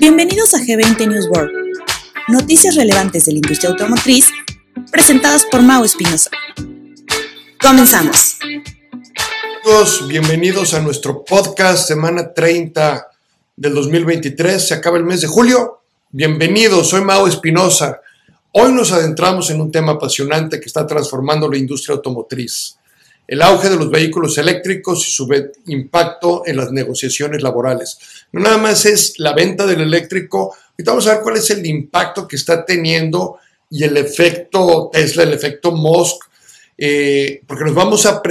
Bienvenidos a G20 News World, noticias relevantes de la industria automotriz presentadas por Mau Espinosa. Comenzamos. Bienvenidos a nuestro podcast semana 30 del 2023. Se acaba el mes de julio. Bienvenidos, soy Mau Espinosa. Hoy nos adentramos en un tema apasionante que está transformando la industria automotriz el auge de los vehículos eléctricos y su impacto en las negociaciones laborales. No nada más es la venta del eléctrico, ahorita vamos a ver cuál es el impacto que está teniendo y el efecto Tesla, el efecto Musk, eh, porque nos vamos a,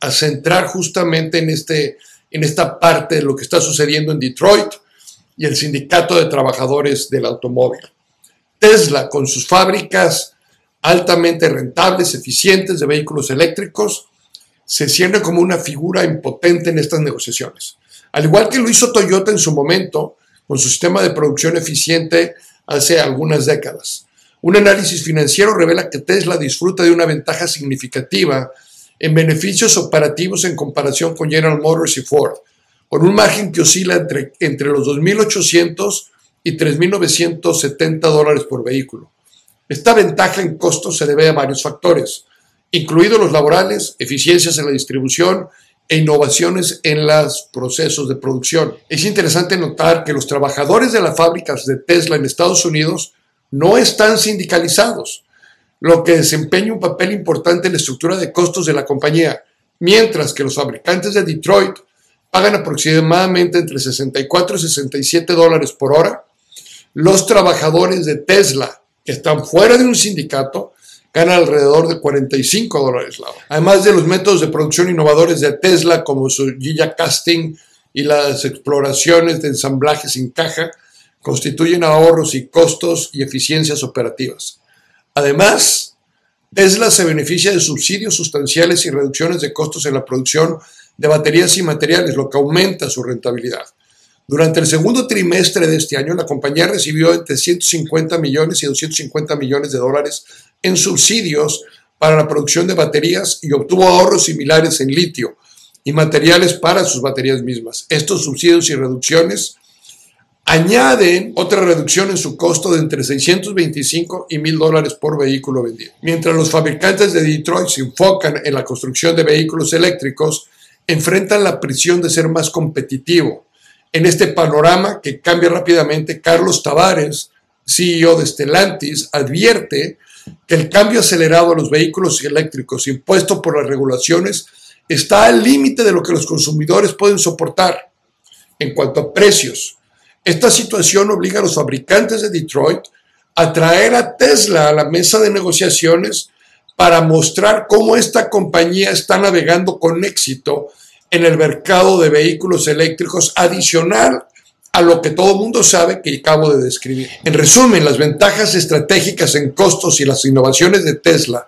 a, centrar justamente en, este, en esta parte de lo que está sucediendo en Detroit y el sindicato de trabajadores del automóvil. Tesla, con sus fábricas altamente rentables, eficientes de vehículos eléctricos, se siente como una figura impotente en estas negociaciones. Al igual que lo hizo Toyota en su momento, con su sistema de producción eficiente hace algunas décadas. Un análisis financiero revela que Tesla disfruta de una ventaja significativa en beneficios operativos en comparación con General Motors y Ford, con un margen que oscila entre, entre los 2.800 y 3.970 dólares por vehículo. Esta ventaja en costos se debe a varios factores, incluidos los laborales, eficiencias en la distribución e innovaciones en los procesos de producción. Es interesante notar que los trabajadores de las fábricas de Tesla en Estados Unidos no están sindicalizados, lo que desempeña un papel importante en la estructura de costos de la compañía, mientras que los fabricantes de Detroit pagan aproximadamente entre 64 y 67 dólares por hora, los trabajadores de Tesla que están fuera de un sindicato ganan alrededor de 45 dólares la hora. Además de los métodos de producción innovadores de Tesla, como su Gilla Casting y las exploraciones de ensamblaje sin caja, constituyen ahorros y costos y eficiencias operativas. Además, Tesla se beneficia de subsidios sustanciales y reducciones de costos en la producción de baterías y materiales, lo que aumenta su rentabilidad. Durante el segundo trimestre de este año, la compañía recibió entre 150 millones y 250 millones de dólares en subsidios para la producción de baterías y obtuvo ahorros similares en litio y materiales para sus baterías mismas. Estos subsidios y reducciones añaden otra reducción en su costo de entre 625 y 1000 dólares por vehículo vendido. Mientras los fabricantes de Detroit se enfocan en la construcción de vehículos eléctricos, enfrentan la presión de ser más competitivo en este panorama que cambia rápidamente, Carlos Tavares, CEO de Stellantis, advierte que el cambio acelerado a los vehículos eléctricos impuesto por las regulaciones está al límite de lo que los consumidores pueden soportar en cuanto a precios. Esta situación obliga a los fabricantes de Detroit a traer a Tesla a la mesa de negociaciones para mostrar cómo esta compañía está navegando con éxito en el mercado de vehículos eléctricos adicional a lo que todo mundo sabe que acabo de describir. En resumen, las ventajas estratégicas en costos y las innovaciones de Tesla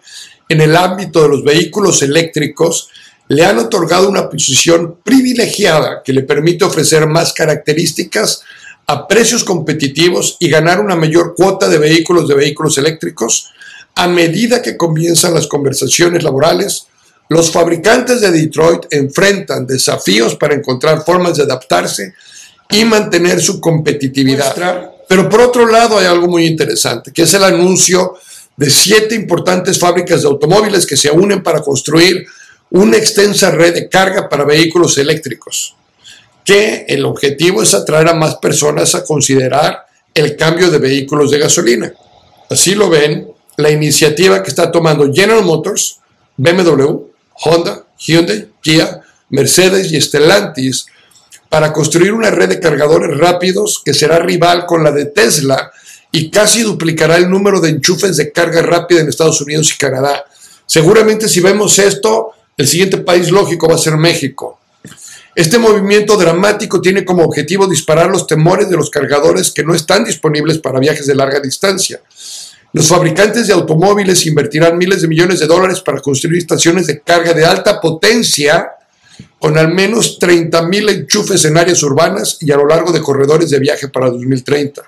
en el ámbito de los vehículos eléctricos le han otorgado una posición privilegiada que le permite ofrecer más características a precios competitivos y ganar una mayor cuota de vehículos de vehículos eléctricos a medida que comienzan las conversaciones laborales los fabricantes de Detroit enfrentan desafíos para encontrar formas de adaptarse y mantener su competitividad. Pero por otro lado hay algo muy interesante, que es el anuncio de siete importantes fábricas de automóviles que se unen para construir una extensa red de carga para vehículos eléctricos, que el objetivo es atraer a más personas a considerar el cambio de vehículos de gasolina. Así lo ven la iniciativa que está tomando General Motors, BMW, Honda, Hyundai, Kia, Mercedes y Stellantis para construir una red de cargadores rápidos que será rival con la de Tesla y casi duplicará el número de enchufes de carga rápida en Estados Unidos y Canadá. Seguramente si vemos esto, el siguiente país lógico va a ser México. Este movimiento dramático tiene como objetivo disparar los temores de los cargadores que no están disponibles para viajes de larga distancia. Los fabricantes de automóviles invertirán miles de millones de dólares para construir estaciones de carga de alta potencia con al menos 30.000 enchufes en áreas urbanas y a lo largo de corredores de viaje para 2030.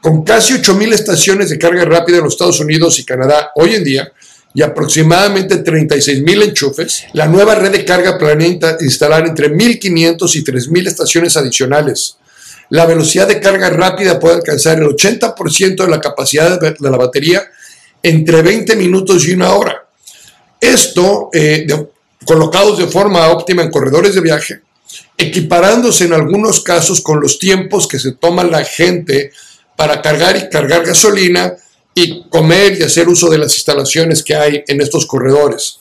Con casi 8.000 estaciones de carga rápida en los Estados Unidos y Canadá hoy en día, y aproximadamente 36 mil enchufes, la nueva red de carga planea instalar entre 1.500 y 3.000 estaciones adicionales. La velocidad de carga rápida puede alcanzar el 80% de la capacidad de la batería entre 20 minutos y una hora. Esto, eh, colocados de forma óptima en corredores de viaje, equiparándose en algunos casos con los tiempos que se toma la gente para cargar y cargar gasolina y comer y hacer uso de las instalaciones que hay en estos corredores.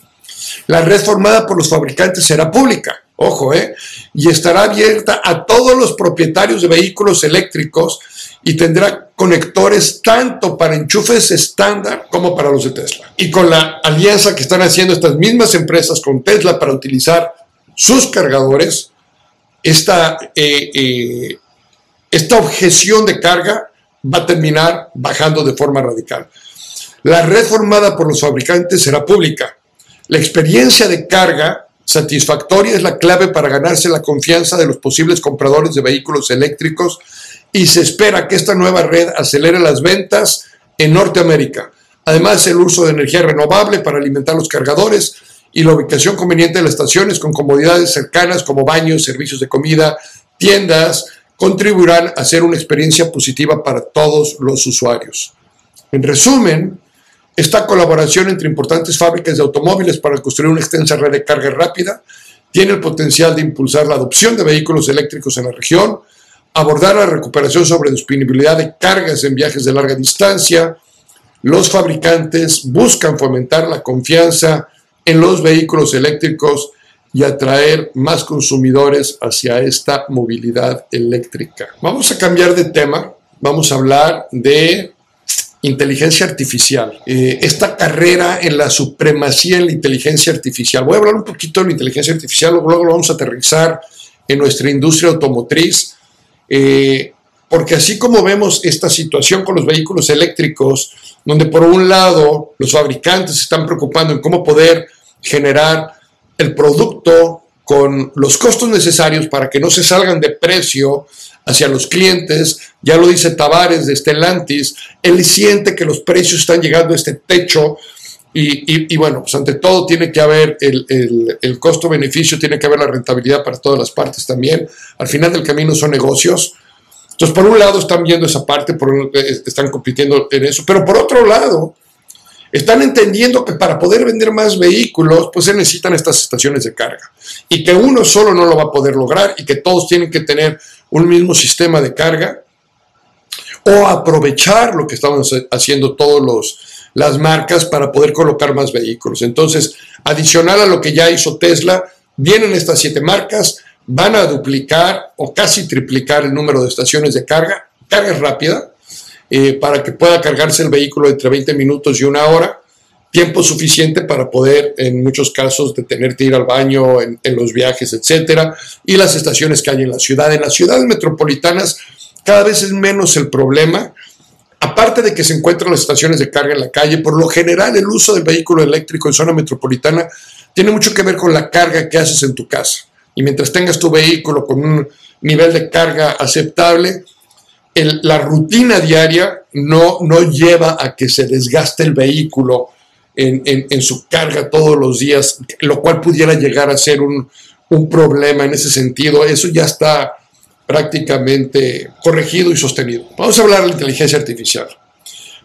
La red formada por los fabricantes será pública, ojo, ¿eh? y estará abierta a todos los propietarios de vehículos eléctricos y tendrá conectores tanto para enchufes estándar como para los de Tesla. Y con la alianza que están haciendo estas mismas empresas con Tesla para utilizar sus cargadores, esta, eh, eh, esta objeción de carga va a terminar bajando de forma radical. La red formada por los fabricantes será pública. La experiencia de carga satisfactoria es la clave para ganarse la confianza de los posibles compradores de vehículos eléctricos y se espera que esta nueva red acelere las ventas en Norteamérica. Además, el uso de energía renovable para alimentar los cargadores y la ubicación conveniente de las estaciones con comodidades cercanas como baños, servicios de comida, tiendas, contribuirán a ser una experiencia positiva para todos los usuarios. En resumen, esta colaboración entre importantes fábricas de automóviles para construir una extensa red de carga rápida tiene el potencial de impulsar la adopción de vehículos eléctricos en la región, abordar la recuperación sobre disponibilidad de cargas en viajes de larga distancia. Los fabricantes buscan fomentar la confianza en los vehículos eléctricos y atraer más consumidores hacia esta movilidad eléctrica. Vamos a cambiar de tema, vamos a hablar de inteligencia artificial. Eh, esta carrera en la supremacía en la inteligencia artificial. Voy a hablar un poquito de la inteligencia artificial, luego lo vamos a aterrizar en nuestra industria automotriz, eh, porque así como vemos esta situación con los vehículos eléctricos, donde por un lado los fabricantes están preocupando en cómo poder generar el producto con los costos necesarios para que no se salgan de precio hacia los clientes. Ya lo dice Tavares de Stellantis, él siente que los precios están llegando a este techo y, bueno, pues ante todo tiene que haber el, el costo-beneficio, tiene que haber la rentabilidad para todas las partes también. Al final del camino son negocios. Entonces, por un lado están viendo esa parte, por, eh, están compitiendo en eso, pero por otro lado, están entendiendo que para poder vender más vehículos, pues se necesitan estas estaciones de carga y que uno solo no lo va a poder lograr y que todos tienen que tener un mismo sistema de carga o aprovechar lo que estamos haciendo todos los las marcas para poder colocar más vehículos. Entonces, adicional a lo que ya hizo Tesla, vienen estas siete marcas, van a duplicar o casi triplicar el número de estaciones de carga, carga rápida, eh, para que pueda cargarse el vehículo entre 20 minutos y una hora, tiempo suficiente para poder, en muchos casos, detenerte ir al baño en, los viajes, etcétera, y las estaciones que hay en la ciudad. En las ciudades metropolitanas, cada vez es menos el problema. Aparte de que se encuentran las estaciones de carga en la calle, por lo general el uso del vehículo eléctrico en zona metropolitana tiene mucho que ver con la carga que haces en tu casa. Y mientras tengas tu vehículo con un nivel de carga aceptable, la rutina diaria no, no lleva a que se desgaste el vehículo en, su carga todos los días, lo cual pudiera llegar a ser un, problema en ese sentido. Eso ya está prácticamente corregido y sostenido. Vamos a hablar de la inteligencia artificial.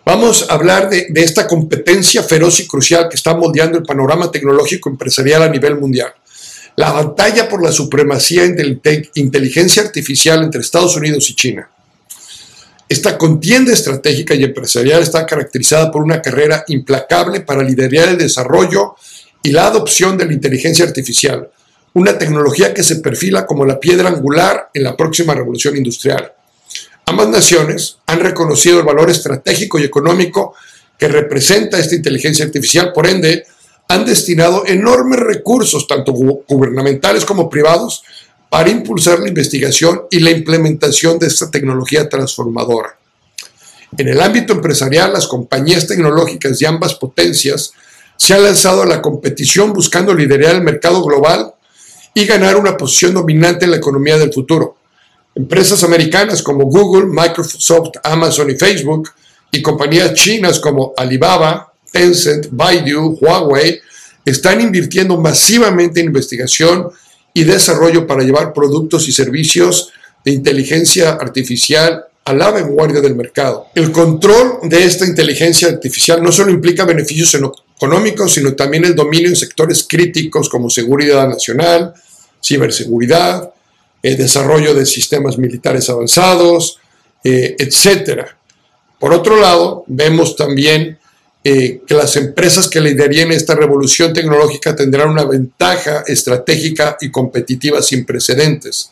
Vamos a hablar de, de, esta competencia feroz y crucial que está moldeando el panorama tecnológico empresarial a nivel mundial. La batalla por la supremacía de inteligencia artificial entre Estados Unidos y China. Esta contienda estratégica y empresarial está caracterizada por una carrera implacable para liderar el desarrollo y la adopción de la inteligencia artificial, una tecnología que se perfila como la piedra angular en la próxima revolución industrial. Ambas naciones han reconocido el valor estratégico y económico que representa esta inteligencia artificial, por ende, han destinado enormes recursos, tanto gubernamentales como privados, para impulsar la investigación y la implementación de esta tecnología transformadora. En el ámbito empresarial, las compañías tecnológicas de ambas potencias se han lanzado a la competición buscando liderar el mercado global y ganar una posición dominante en la economía del futuro. Empresas americanas como Google, Microsoft, Amazon y Facebook y compañías chinas como Alibaba, Tencent, Baidu, Huawei, están invirtiendo masivamente en investigación y desarrollo para llevar productos y servicios de inteligencia artificial a la vanguardia del mercado. El control de esta inteligencia artificial no solo implica beneficios económicos, sino también el dominio en sectores críticos como seguridad nacional, ciberseguridad, el desarrollo de sistemas militares avanzados, eh, etc. Por otro lado, vemos también eh, que las empresas que liderarían esta revolución tecnológica tendrán una ventaja estratégica y competitiva sin precedentes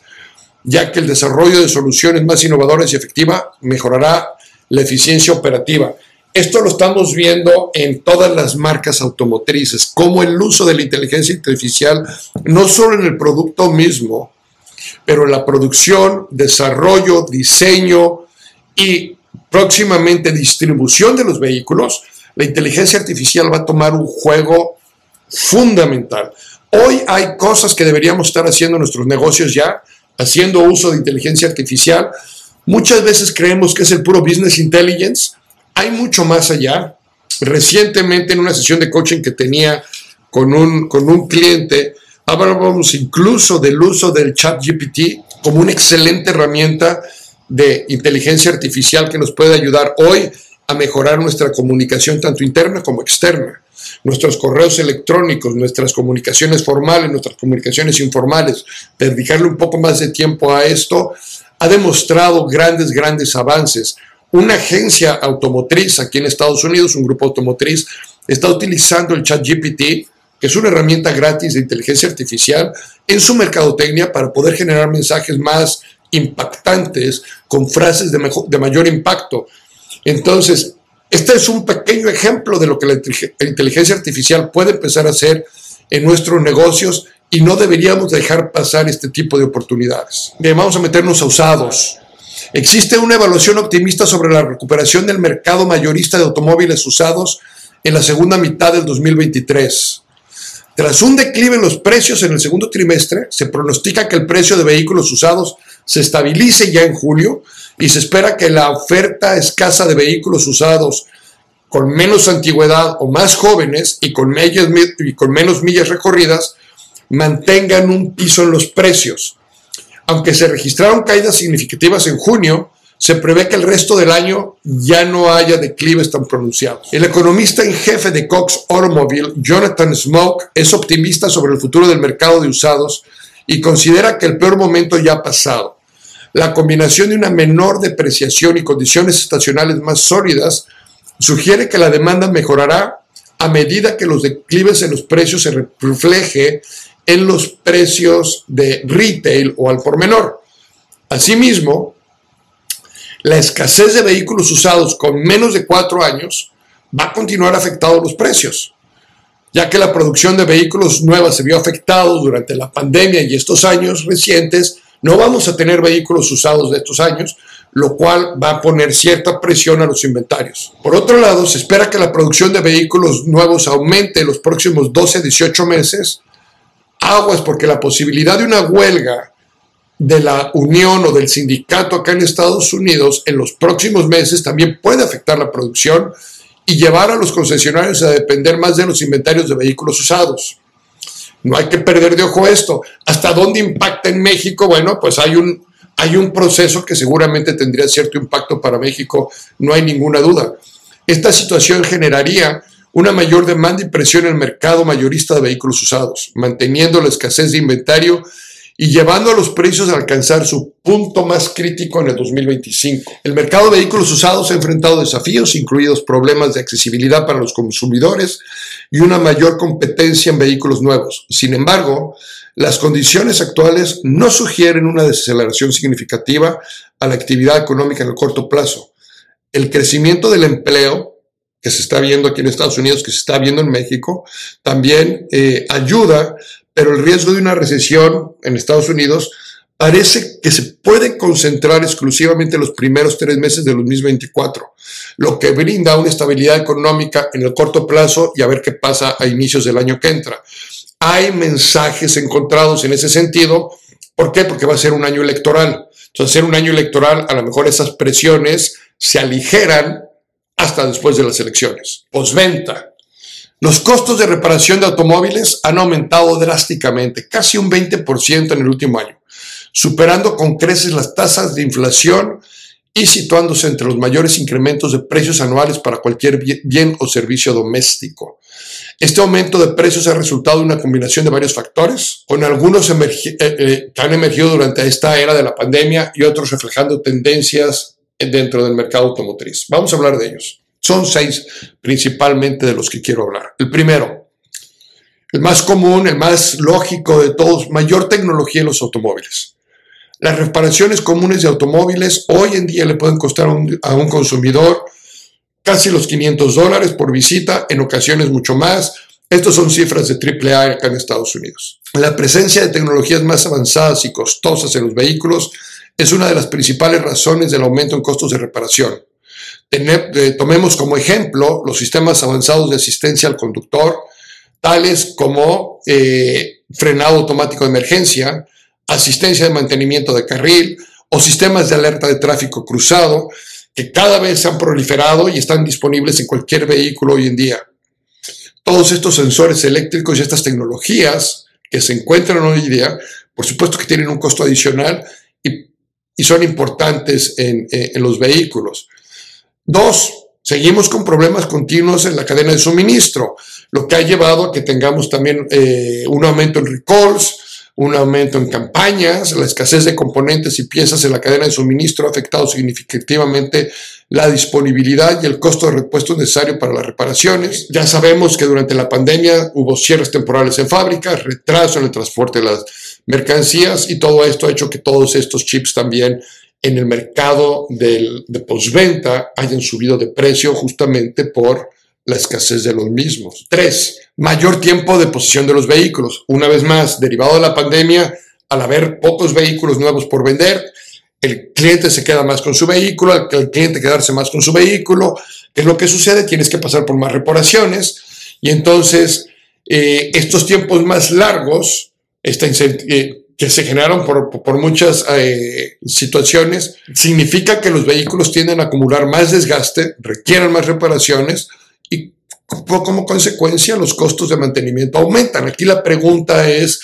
ya que el desarrollo de soluciones más innovadoras y efectivas mejorará la eficiencia operativa. Esto lo estamos viendo en todas las marcas automotrices, como el uso de la inteligencia artificial, no solo en el producto mismo, pero en la producción, desarrollo, diseño y próximamente distribución de los vehículos, la inteligencia artificial va a tomar un juego fundamental. Hoy hay cosas que deberíamos estar haciendo en nuestros negocios ya, haciendo uso de inteligencia artificial. Muchas veces creemos que es el puro business intelligence. Hay mucho más allá. Recientemente en una sesión de coaching que tenía con un, con un cliente, hablábamos incluso del uso del chat GPT como una excelente herramienta de inteligencia artificial que nos puede ayudar hoy a mejorar nuestra comunicación tanto interna como externa nuestros correos electrónicos, nuestras comunicaciones formales, nuestras comunicaciones informales, dedicarle un poco más de tiempo a esto, ha demostrado grandes, grandes avances. Una agencia automotriz aquí en Estados Unidos, un grupo automotriz, está utilizando el chat GPT, que es una herramienta gratis de inteligencia artificial, en su mercadotecnia para poder generar mensajes más impactantes con frases de, de mayor impacto. Entonces, este es un pequeño ejemplo de lo que la inteligencia artificial puede empezar a hacer en nuestros negocios y no deberíamos dejar pasar este tipo de oportunidades. Bien, vamos a meternos a usados. Existe una evaluación optimista sobre la recuperación del mercado mayorista de automóviles usados en la segunda mitad del 2023. Tras un declive en los precios en el segundo trimestre, se pronostica que el precio de vehículos usados se estabilice ya en julio y se espera que la oferta escasa de vehículos usados con menos antigüedad o más jóvenes y con, menos millas recorridas mantengan un piso en los precios. Aunque se registraron caídas significativas en junio, se prevé que el resto del año ya no haya declives tan pronunciados. El economista en jefe de Cox Automobile, Jonathan Smoke, es optimista sobre el futuro del mercado de usados y considera que el peor momento ya ha pasado. La combinación de una menor depreciación y condiciones estacionales más sólidas sugiere que la demanda mejorará a medida que los declives en los precios se refleje en los precios de retail o al por menor. Asimismo, la escasez de vehículos usados con menos de cuatro años va a continuar afectando los precios, ya que la producción de vehículos nuevos se vio afectada durante la pandemia y estos años recientes no vamos a tener vehículos usados de estos años, lo cual va a poner cierta presión a los inventarios. Por otro lado, se espera que la producción de vehículos nuevos aumente en los próximos 12 a 18 meses. Aguas porque la posibilidad de una huelga de la unión o del sindicato acá en Estados Unidos en los próximos meses también puede afectar la producción y llevar a los concesionarios a depender más de los inventarios de vehículos usados. No hay que perder de ojo esto. ¿Hasta dónde impacta en México? Bueno, pues hay un, hay un proceso que seguramente tendría cierto impacto para México, no hay ninguna duda. Esta situación generaría una mayor demanda y presión en el mercado mayorista de vehículos usados, manteniendo la escasez de inventario y llevando a los precios a alcanzar su punto más crítico en el 2025. El mercado de vehículos usados ha enfrentado desafíos, incluidos problemas de accesibilidad para los consumidores y una mayor competencia en vehículos nuevos. Sin embargo, las condiciones actuales no sugieren una desaceleración significativa a la actividad económica en el corto plazo. El crecimiento del empleo que se está viendo aquí en Estados Unidos, que se está viendo en México, también eh, ayuda pero el riesgo de una recesión en Estados Unidos parece que se puede concentrar exclusivamente en los primeros tres meses del 2024, lo que brinda una estabilidad económica en el corto plazo y a ver qué pasa a inicios del año que entra. Hay mensajes encontrados en ese sentido. ¿Por qué? Porque va a ser un año electoral. Entonces, ser un año electoral, a lo mejor esas presiones se aligeran hasta después de las elecciones. Posventa. Los costos de reparación de automóviles han aumentado drásticamente, casi un 20% en el último año, superando con creces las tasas de inflación y situándose entre los mayores incrementos de precios anuales para cualquier bien o servicio doméstico. Este aumento de precios ha resultado de una combinación de varios factores, con algunos eh, eh, que han emergido durante esta era de la pandemia y otros reflejando tendencias dentro del mercado automotriz. Vamos a hablar de ellos. Son seis principalmente de los que quiero hablar. El primero, el más común, el más lógico de todos, mayor tecnología en los automóviles. Las reparaciones comunes de automóviles hoy en día le pueden costar a un consumidor casi los 500 dólares por visita, en ocasiones mucho más. Estos son cifras de AAA acá en Estados Unidos. La presencia de tecnologías más avanzadas y costosas en los vehículos es una de las principales razones del aumento en costos de reparación. Eh, tomemos como ejemplo los sistemas avanzados de asistencia al conductor, tales como eh, frenado automático de emergencia, asistencia de mantenimiento de carril o sistemas de alerta de tráfico cruzado, que cada vez se han proliferado y están disponibles en cualquier vehículo hoy en día. Todos estos sensores eléctricos y estas tecnologías que se encuentran hoy en día, por supuesto que tienen un costo adicional y, son importantes en, los vehículos. Dos, seguimos con problemas continuos en la cadena de suministro, lo que ha llevado a que tengamos también eh, un aumento en recalls, un aumento en campañas, la escasez de componentes y piezas en la cadena de suministro ha afectado significativamente la disponibilidad y el costo de repuesto necesario para las reparaciones. Ya sabemos que durante la pandemia hubo cierres temporales en fábricas, retraso en el transporte de las mercancías y todo esto ha hecho que todos estos chips también en el mercado del, de postventa hayan subido de precio justamente por la escasez de los mismos. Tres, mayor tiempo de posesión de los vehículos. Una vez más, derivado de la pandemia, al haber pocos vehículos nuevos por vender, el cliente se queda más con su vehículo, el cliente quedarse más con su vehículo. ¿Qué es lo que sucede? Tienes que pasar por más reparaciones y entonces eh, estos tiempos más largos, esta eh, que se generaron por, por muchas eh, situaciones, significa que los vehículos tienden a acumular más desgaste, requieren más reparaciones, y como consecuencia los costos de mantenimiento aumentan. Aquí la pregunta es,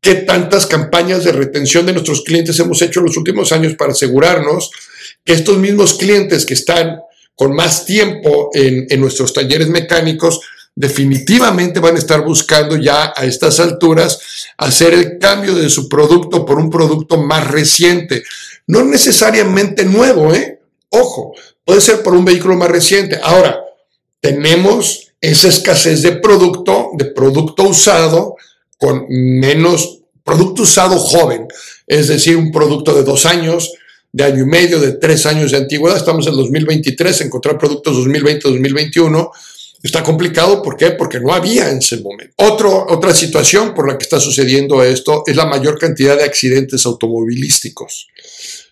¿qué tantas campañas de retención de nuestros clientes hemos hecho en los últimos años para asegurarnos que estos mismos clientes que están con más tiempo en, en nuestros talleres mecánicos definitivamente van a estar buscando ya a estas alturas hacer el cambio de su producto por un producto más reciente. No necesariamente nuevo, ¿eh? Ojo, puede ser por un vehículo más reciente. Ahora, tenemos esa escasez de producto, de producto usado con menos, producto usado joven, es decir, un producto de dos años, de año y medio, de tres años de antigüedad. Estamos en 2023, encontrar productos 2020-2021 está complicado. ¿Por qué? Porque no había en ese momento. otra situación por la que está sucediendo esto es la mayor cantidad de accidentes automovilísticos.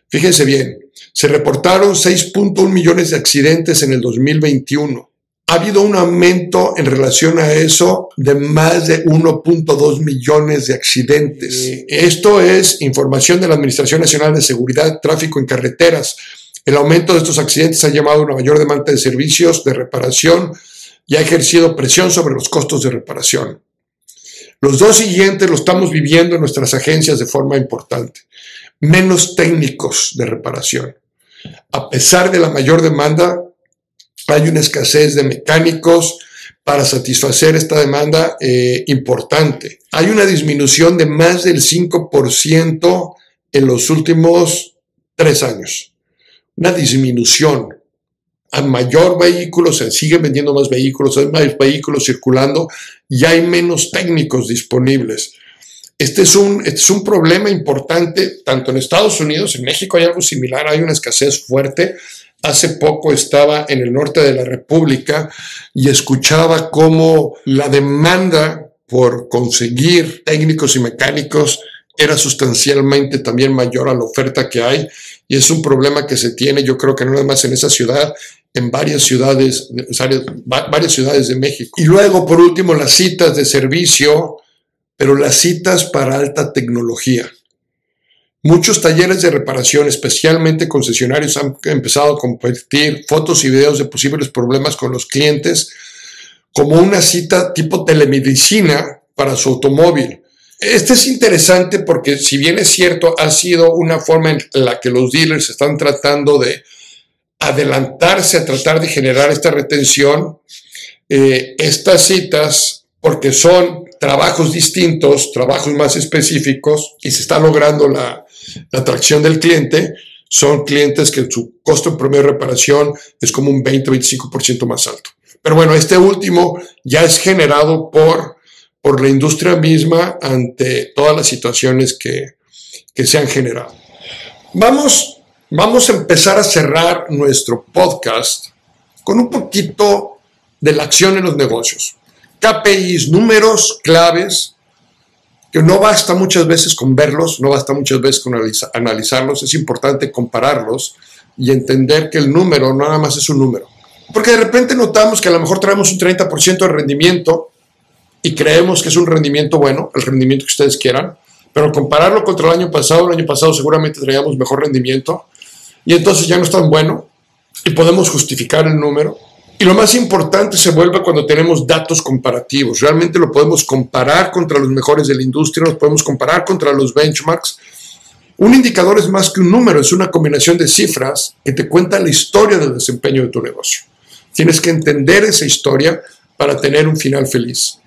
Fíjense bien, se reportaron 6.1 millones de accidentes en el 2021 ha habido un aumento en relación a eso de más de 1.2 millones de accidentes. Esto es información de la Administración Nacional de Seguridad, Tráfico en Carreteras. El aumento de estos accidentes ha llamado a una mayor demanda de servicios de reparación y ha ejercido presión sobre los costos de reparación. Los dos siguientes lo estamos viviendo en nuestras agencias de forma importante. Menos técnicos de reparación. A pesar de la mayor demanda, hay una escasez de mecánicos para satisfacer esta demanda eh, importante. Hay una disminución de más del 5% en los últimos tres años. Una disminución. A mayor vehículos, se siguen vendiendo más vehículos, hay más vehículos circulando y hay menos técnicos disponibles. Este es, un, este es un problema importante tanto en Estados Unidos, en México hay algo similar, hay una escasez fuerte Hace poco estaba en el norte de la República y escuchaba cómo la demanda por conseguir técnicos y mecánicos era sustancialmente también mayor a la oferta que hay y es un problema que se tiene yo creo que no nada más en esa ciudad, en varias ciudades, varias ciudades de México. Y luego, por último, las citas de servicio, pero las citas para alta tecnología. Muchos talleres de reparación, especialmente concesionarios, han empezado a compartir fotos y videos de posibles problemas con los clientes como una cita tipo telemedicina para su automóvil. Este es interesante porque si bien es cierto, ha sido una forma en la que los dealers están tratando de adelantarse a tratar de generar esta retención, eh, estas citas, porque son trabajos distintos, trabajos más específicos, y se está logrando la, la atracción del cliente, son clientes que su costo en promedio de reparación es como un 20-25% más alto. Pero bueno, este último ya es generado por, por la industria misma ante todas las situaciones que, que se han generado. Vamos, vamos a empezar a cerrar nuestro podcast con un poquito de la acción en los negocios. KPIs, números claves que no basta muchas veces con verlos, no basta muchas veces con analizarlos, es importante compararlos y entender que el número no nada más es un número. Porque de repente notamos que a lo mejor traemos un 30% de rendimiento y creemos que es un rendimiento bueno, el rendimiento que ustedes quieran, pero compararlo contra el año pasado, el año pasado seguramente traíamos mejor rendimiento y entonces ya no es tan bueno y podemos justificar el número y lo más importante se vuelve cuando tenemos datos comparativos. Realmente lo podemos comparar contra los mejores de la industria, los podemos comparar contra los benchmarks. Un indicador es más que un número, es una combinación de cifras que te cuenta la historia del desempeño de tu negocio. Tienes que entender esa historia para tener un final feliz.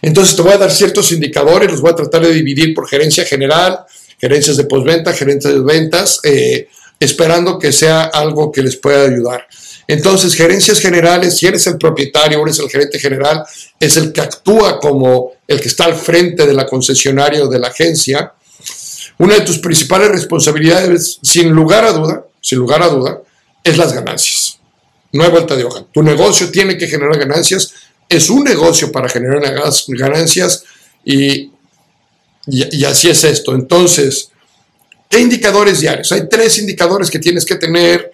Entonces te voy a dar ciertos indicadores, los voy a tratar de dividir por gerencia general, gerencias de postventa, gerencias de ventas, eh, esperando que sea algo que les pueda ayudar. Entonces, gerencias generales, si eres el propietario eres el gerente general, es el que actúa como el que está al frente de la concesionaria o de la agencia. Una de tus principales responsabilidades, sin lugar a duda, sin lugar a duda, es las ganancias. No hay vuelta de hoja. Tu negocio tiene que generar ganancias. Es un negocio para generar ganancias y, y así es esto. Entonces, ¿qué indicadores diarios? Hay tres indicadores que tienes que tener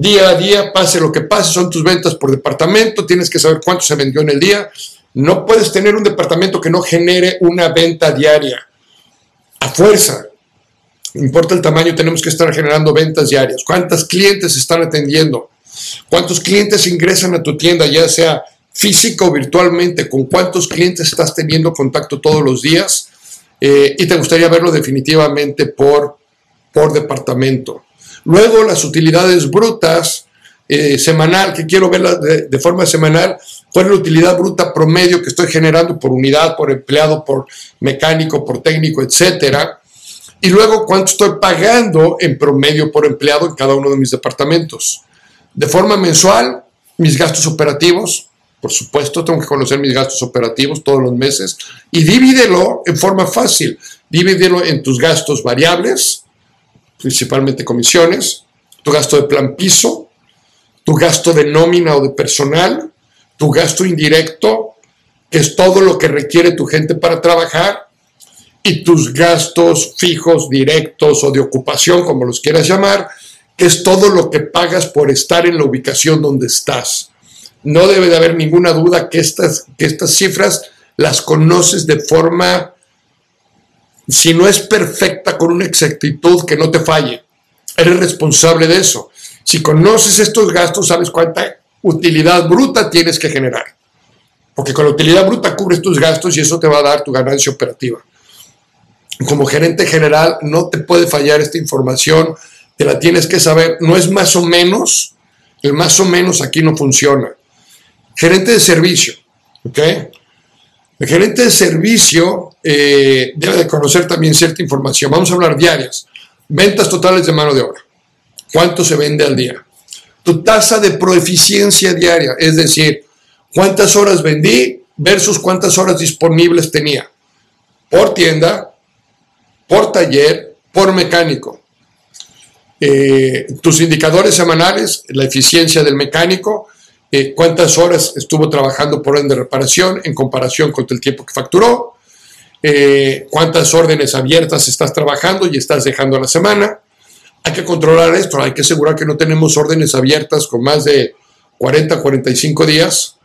día a día, pase lo que pase, son tus ventas por departamento, tienes que saber cuánto se vendió en el día. No puedes tener un departamento que no genere una venta diaria. A fuerza. importa el tamaño, tenemos que estar generando ventas diarias. ¿Cuántos clientes están atendiendo? ¿Cuántos clientes ingresan a tu tienda, ya sea físico o virtualmente? ¿Con cuántos clientes estás teniendo contacto todos los días? Eh, y te gustaría verlo definitivamente por, por departamento. Luego las utilidades brutas eh, semanal, que quiero verlas de, forma semanal, cuál es la utilidad bruta promedio que estoy generando por unidad, por empleado, por mecánico, por técnico, etcétera. Y luego cuánto estoy pagando en promedio por empleado en cada uno de mis departamentos. De forma mensual, mis gastos operativos, por supuesto, tengo que conocer mis gastos operativos todos los meses y divídelo en forma fácil. Divídelo en tus gastos variables, principalmente comisiones, tu gasto de plan piso, tu gasto de nómina o de personal, tu gasto indirecto, que es todo lo que requiere tu gente para trabajar, y tus gastos fijos, directos o de ocupación, como los quieras llamar, que es todo lo que pagas por estar en la ubicación donde estás. No debe de haber ninguna duda que estas, que estas cifras las conoces de forma si no es perfecta con una exactitud que no te falle, eres responsable de eso. Si conoces estos gastos, sabes cuánta utilidad bruta tienes que generar. Porque con la utilidad bruta cubres tus gastos y eso te va a dar tu ganancia operativa. Como gerente general, no te puede fallar esta información, te la tienes que saber. No es más o menos, el más o menos aquí no funciona. Gerente de servicio, ¿ok? El gerente de servicio eh, debe de conocer también cierta información. Vamos a hablar diarias. Ventas totales de mano de obra. ¿Cuánto se vende al día? Tu tasa de proeficiencia diaria, es decir, cuántas horas vendí versus cuántas horas disponibles tenía. Por tienda, por taller, por mecánico. Eh, tus indicadores semanales, la eficiencia del mecánico, eh, cuántas horas estuvo trabajando por orden de reparación en comparación con el tiempo que facturó, eh, cuántas órdenes abiertas estás trabajando y estás dejando a la semana. Hay que controlar esto, hay que asegurar que no tenemos órdenes abiertas con más de 40, 45 días.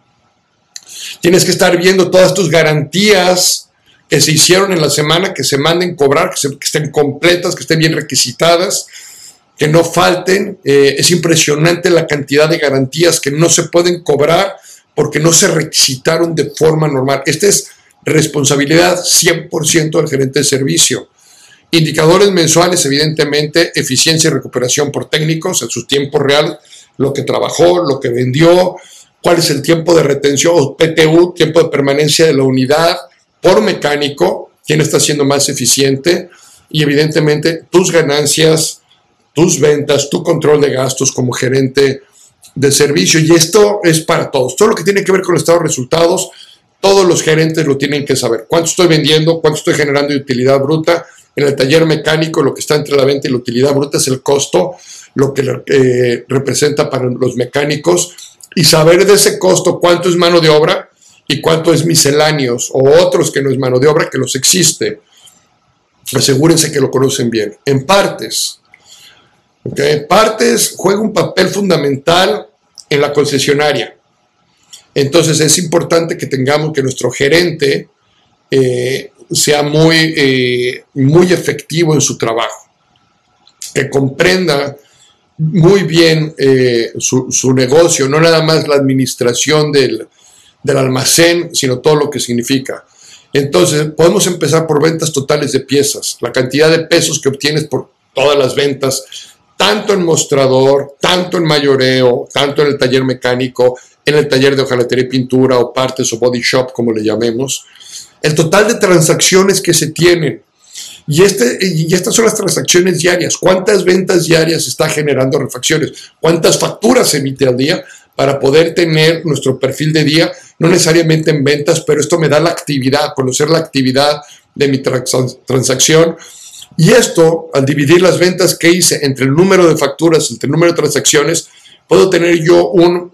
Tienes que estar viendo todas tus garantías que se hicieron en la semana, que se manden cobrar, que estén completas, que estén bien requisitadas que no falten. Eh, es impresionante la cantidad de garantías que no se pueden cobrar porque no se requisitaron de forma normal. Esta es responsabilidad 100% del gerente de servicio. Indicadores mensuales, evidentemente, eficiencia y recuperación por técnicos en su tiempo real, lo que trabajó, lo que vendió, cuál es el tiempo de retención, PTU, tiempo de permanencia de la unidad, por mecánico, quién está siendo más eficiente y evidentemente tus ganancias, tus ventas, tu control de gastos como gerente de servicio. Y esto es para todos. Todo lo que tiene que ver con el estado de resultados, todos los gerentes lo tienen que saber. ¿Cuánto estoy vendiendo? ¿Cuánto estoy generando de utilidad bruta? En el taller mecánico, lo que está entre la venta y la utilidad bruta es el costo, lo que eh, representa para los mecánicos. Y saber de ese costo cuánto es mano de obra y cuánto es misceláneos o otros que no es mano de obra, que los existe. Asegúrense que lo conocen bien. En partes. Partes juega un papel fundamental en la concesionaria. Entonces es importante que tengamos que nuestro gerente eh, sea muy, eh, muy efectivo en su trabajo, que comprenda muy bien eh, su, su, negocio, no nada más la administración del, del almacén, sino todo lo que significa. Entonces, podemos empezar por ventas totales de piezas, la cantidad de pesos que obtienes por todas las ventas, tanto en mostrador, tanto en mayoreo, tanto en el taller mecánico, en el taller de hojalatería y pintura o partes o body shop, como le llamemos. El total de transacciones que se tienen. Y, este, y estas son las transacciones diarias. ¿Cuántas ventas diarias está generando refacciones? ¿Cuántas facturas se emite al día? para poder tener nuestro perfil de día, no necesariamente en ventas, pero esto me da la actividad, conocer la actividad de mi transacción. Y esto, al dividir las ventas que hice entre el número de facturas, entre el número de transacciones, puedo tener yo un,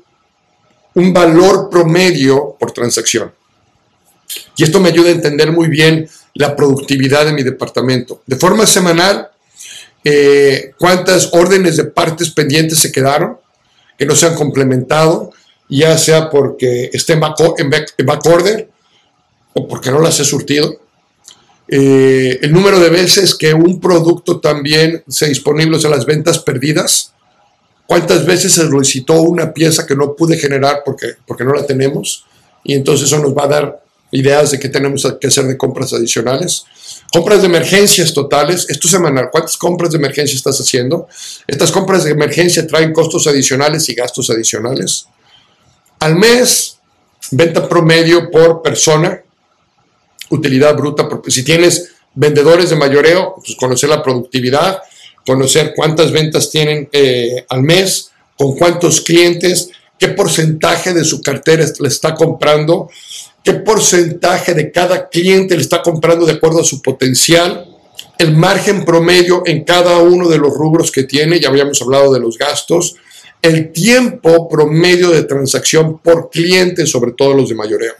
un valor promedio por transacción. Y esto me ayuda a entender muy bien la productividad de mi departamento. De forma semanal, eh, cuántas órdenes de partes pendientes se quedaron, que no se han complementado, ya sea porque esté en backorder o porque no las he surtido. Eh, el número de veces que un producto también se disponible en las ventas perdidas. ¿Cuántas veces se solicitó una pieza que no pude generar porque, porque no la tenemos? Y entonces eso nos va a dar ideas de qué tenemos que hacer de compras adicionales. Compras de emergencias totales, esto semanal, ¿cuántas compras de emergencia estás haciendo? Estas compras de emergencia traen costos adicionales y gastos adicionales. Al mes, venta promedio por persona, utilidad bruta, porque si tienes vendedores de mayoreo, pues conocer la productividad, conocer cuántas ventas tienen eh, al mes, con cuántos clientes, qué porcentaje de su cartera le está comprando qué porcentaje de cada cliente le está comprando de acuerdo a su potencial, el margen promedio en cada uno de los rubros que tiene, ya habíamos hablado de los gastos, el tiempo promedio de transacción por cliente, sobre todo los de mayoreo.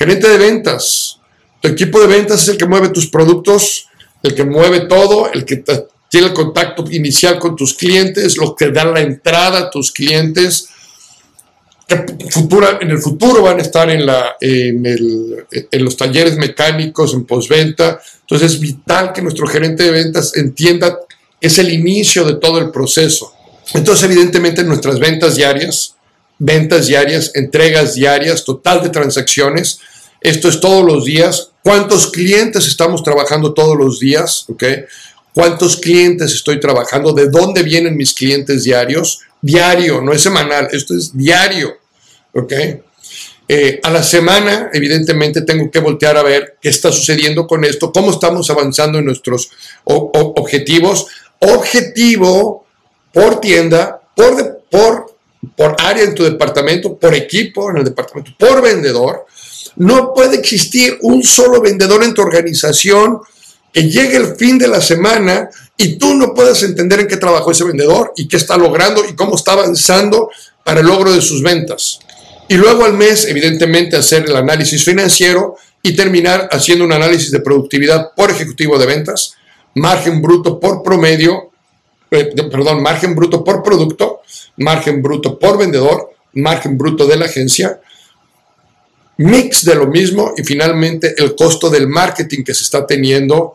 Gerente de ventas. Tu equipo de ventas es el que mueve tus productos, el que mueve todo, el que tiene el contacto inicial con tus clientes, lo que da la entrada a tus clientes, futura, en el futuro van a estar en, la, en, el, en los talleres mecánicos, en postventa. Entonces es vital que nuestro gerente de ventas entienda que es el inicio de todo el proceso. Entonces, evidentemente, nuestras ventas diarias, ventas diarias, entregas diarias, total de transacciones, esto es todos los días. ¿Cuántos clientes estamos trabajando todos los días? ¿Ok? ¿Cuántos clientes estoy trabajando? ¿De dónde vienen mis clientes diarios? Diario, no es semanal, esto es diario. ¿ok? Eh, a la semana, evidentemente, tengo que voltear a ver qué está sucediendo con esto, cómo estamos avanzando en nuestros objetivos. Objetivo por tienda, por, por, por área en tu departamento, por equipo en el departamento, por vendedor. No puede existir un solo vendedor en tu organización que llegue el fin de la semana y tú no puedas entender en qué trabajó ese vendedor y qué está logrando y cómo está avanzando para el logro de sus ventas. Y luego al mes, evidentemente, hacer el análisis financiero y terminar haciendo un análisis de productividad por ejecutivo de ventas, margen bruto por promedio, eh, perdón, margen bruto por producto, margen bruto por vendedor, margen bruto de la agencia, mix de lo mismo y finalmente el costo del marketing que se está teniendo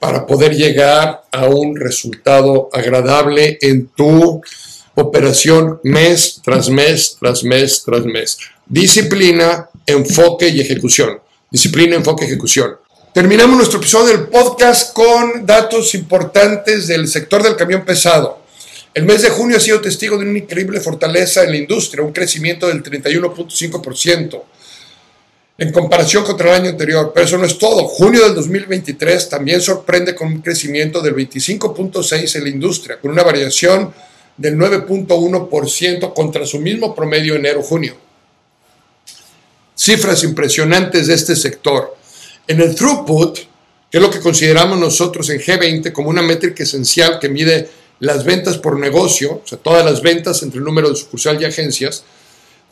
para poder llegar a un resultado agradable en tu operación mes tras mes, tras mes, tras mes. Disciplina, enfoque y ejecución. Disciplina, enfoque, ejecución. Terminamos nuestro episodio del podcast con datos importantes del sector del camión pesado. El mes de junio ha sido testigo de una increíble fortaleza en la industria, un crecimiento del 31.5% en comparación contra el año anterior. Pero eso no es todo. Junio del 2023 también sorprende con un crecimiento del 25.6% en la industria, con una variación del 9.1% contra su mismo promedio enero-junio. Cifras impresionantes de este sector. En el throughput, que es lo que consideramos nosotros en G20 como una métrica esencial que mide las ventas por negocio, o sea, todas las ventas entre el número de sucursal y agencias,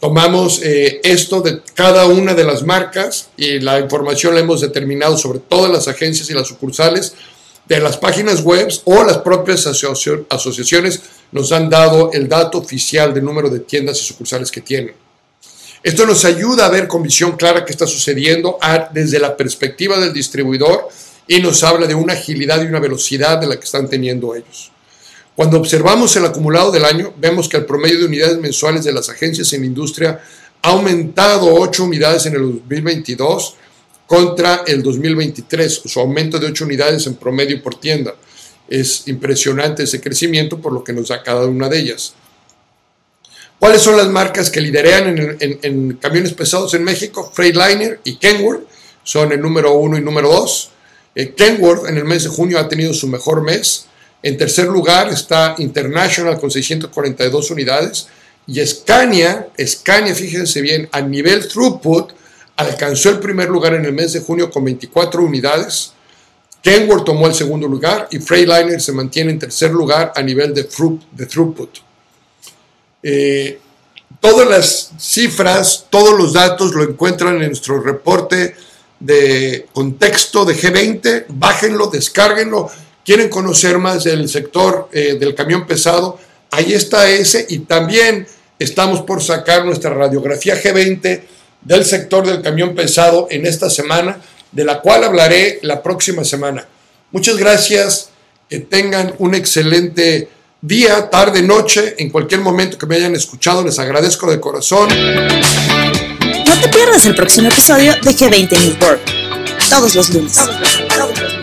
tomamos eh, esto de cada una de las marcas y la información la hemos determinado sobre todas las agencias y las sucursales de las páginas web o las propias asociaciones nos han dado el dato oficial del número de tiendas y sucursales que tienen. Esto nos ayuda a ver con visión clara qué está sucediendo desde la perspectiva del distribuidor y nos habla de una agilidad y una velocidad de la que están teniendo ellos. Cuando observamos el acumulado del año, vemos que el promedio de unidades mensuales de las agencias en la industria ha aumentado 8 unidades en el 2022 contra el 2023, su aumento de 8 unidades en promedio por tienda. Es impresionante ese crecimiento por lo que nos da cada una de ellas. ¿Cuáles son las marcas que liderean en, camiones pesados en México? Freightliner y Kenworth son el número uno y número dos. Eh, Kenworth en el mes de junio ha tenido su mejor mes en tercer lugar está International con 642 unidades. Y Scania, Scania, fíjense bien, a nivel throughput, alcanzó el primer lugar en el mes de junio con 24 unidades. Kenworth tomó el segundo lugar y Freightliner se mantiene en tercer lugar a nivel de, throughput. Eh, todas las cifras, todos los datos lo encuentran en nuestro reporte de contexto de G20. Bájenlo, descárguenlo quieren conocer más del sector eh, del camión pesado, ahí está ese y también estamos por sacar nuestra radiografía G20 del sector del camión pesado en esta semana, de la cual hablaré la próxima semana. Muchas gracias, que tengan un excelente día, tarde, noche, en cualquier momento que me hayan escuchado, les agradezco de corazón. No te pierdas el próximo episodio de G20 News Todos los lunes. Todos los lunes.